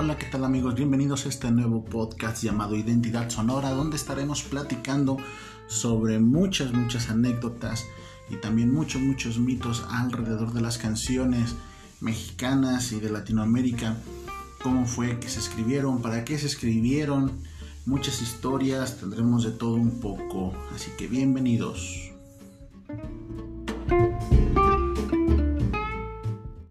Hola, ¿qué tal amigos? Bienvenidos a este nuevo podcast llamado Identidad Sonora, donde estaremos platicando sobre muchas, muchas anécdotas y también muchos, muchos mitos alrededor de las canciones mexicanas y de Latinoamérica. Cómo fue que se escribieron, para qué se escribieron, muchas historias, tendremos de todo un poco. Así que bienvenidos.